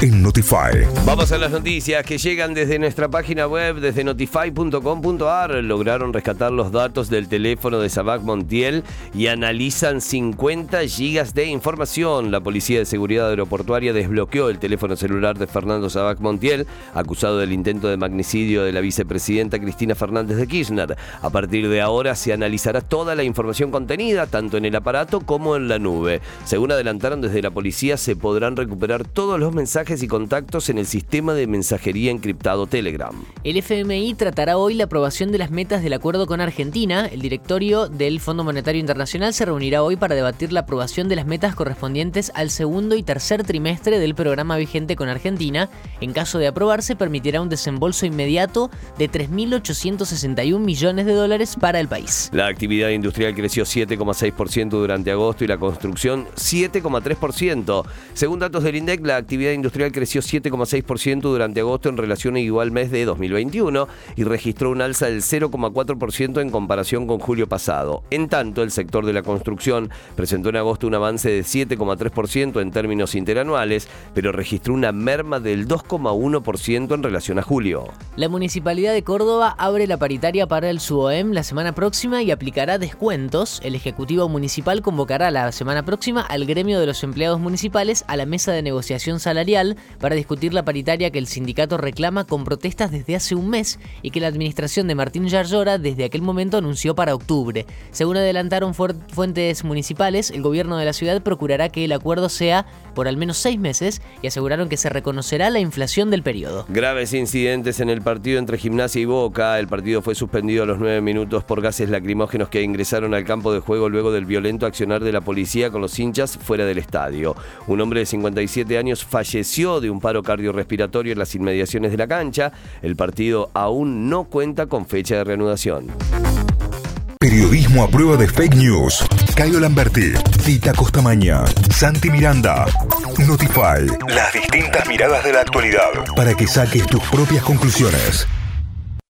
en Notify. Vamos a las noticias que llegan desde nuestra página web, desde notify.com.ar. Lograron rescatar los datos del teléfono de Sabac Montiel y analizan 50 gigas de información. La Policía de Seguridad Aeroportuaria desbloqueó el teléfono celular de Fernando Sabac Montiel, acusado del intento de magnicidio de la vicepresidenta Cristina Fernández de Kirchner. A partir de ahora se analizará toda la información contenida, tanto en el aparato como en la nube. Según adelantaron desde la policía, se podrán recuperar todos los mensajes y contactos en el sistema de mensajería encriptado Telegram. El FMI tratará hoy la aprobación de las metas del acuerdo con Argentina. El directorio del Fondo Monetario Internacional se reunirá hoy para debatir la aprobación de las metas correspondientes al segundo y tercer trimestre del programa vigente con Argentina. En caso de aprobarse, permitirá un desembolso inmediato de 3.861 millones de dólares para el país. La actividad industrial creció 7,6% durante agosto y la construcción 7,3%. Según datos del INDEC, la actividad industrial creció 7,6% durante agosto en relación a igual mes de 2021 y registró un alza del 0,4% en comparación con julio pasado. En tanto, el sector de la construcción presentó en agosto un avance de 7,3% en términos interanuales, pero registró una merma del 2,1% en relación a julio. La Municipalidad de Córdoba abre la paritaria para el SUOEM la semana próxima y aplicará descuentos. El Ejecutivo Municipal convocará la semana próxima al gremio de los empleados municipales a la mesa de negociación salarial para discutir la paritaria que el sindicato reclama con protestas desde hace un mes y que la administración de Martín Yarlora desde aquel momento anunció para octubre. Según adelantaron fuentes municipales, el gobierno de la ciudad procurará que el acuerdo sea por al menos seis meses y aseguraron que se reconocerá la inflación del periodo. Graves incidentes en el partido entre Gimnasia y Boca. El partido fue suspendido a los nueve minutos por gases lacrimógenos que ingresaron al campo de juego luego del violento accionar de la policía con los hinchas fuera del estadio. Un hombre de 57 años de un paro cardiorrespiratorio en las inmediaciones de la cancha. El partido aún no cuenta con fecha de reanudación. Periodismo a prueba de fake news. Cayo Lamberti, Tita Costamaña, Santi Miranda. Notify. Las distintas miradas de la actualidad. Para que saques tus propias conclusiones.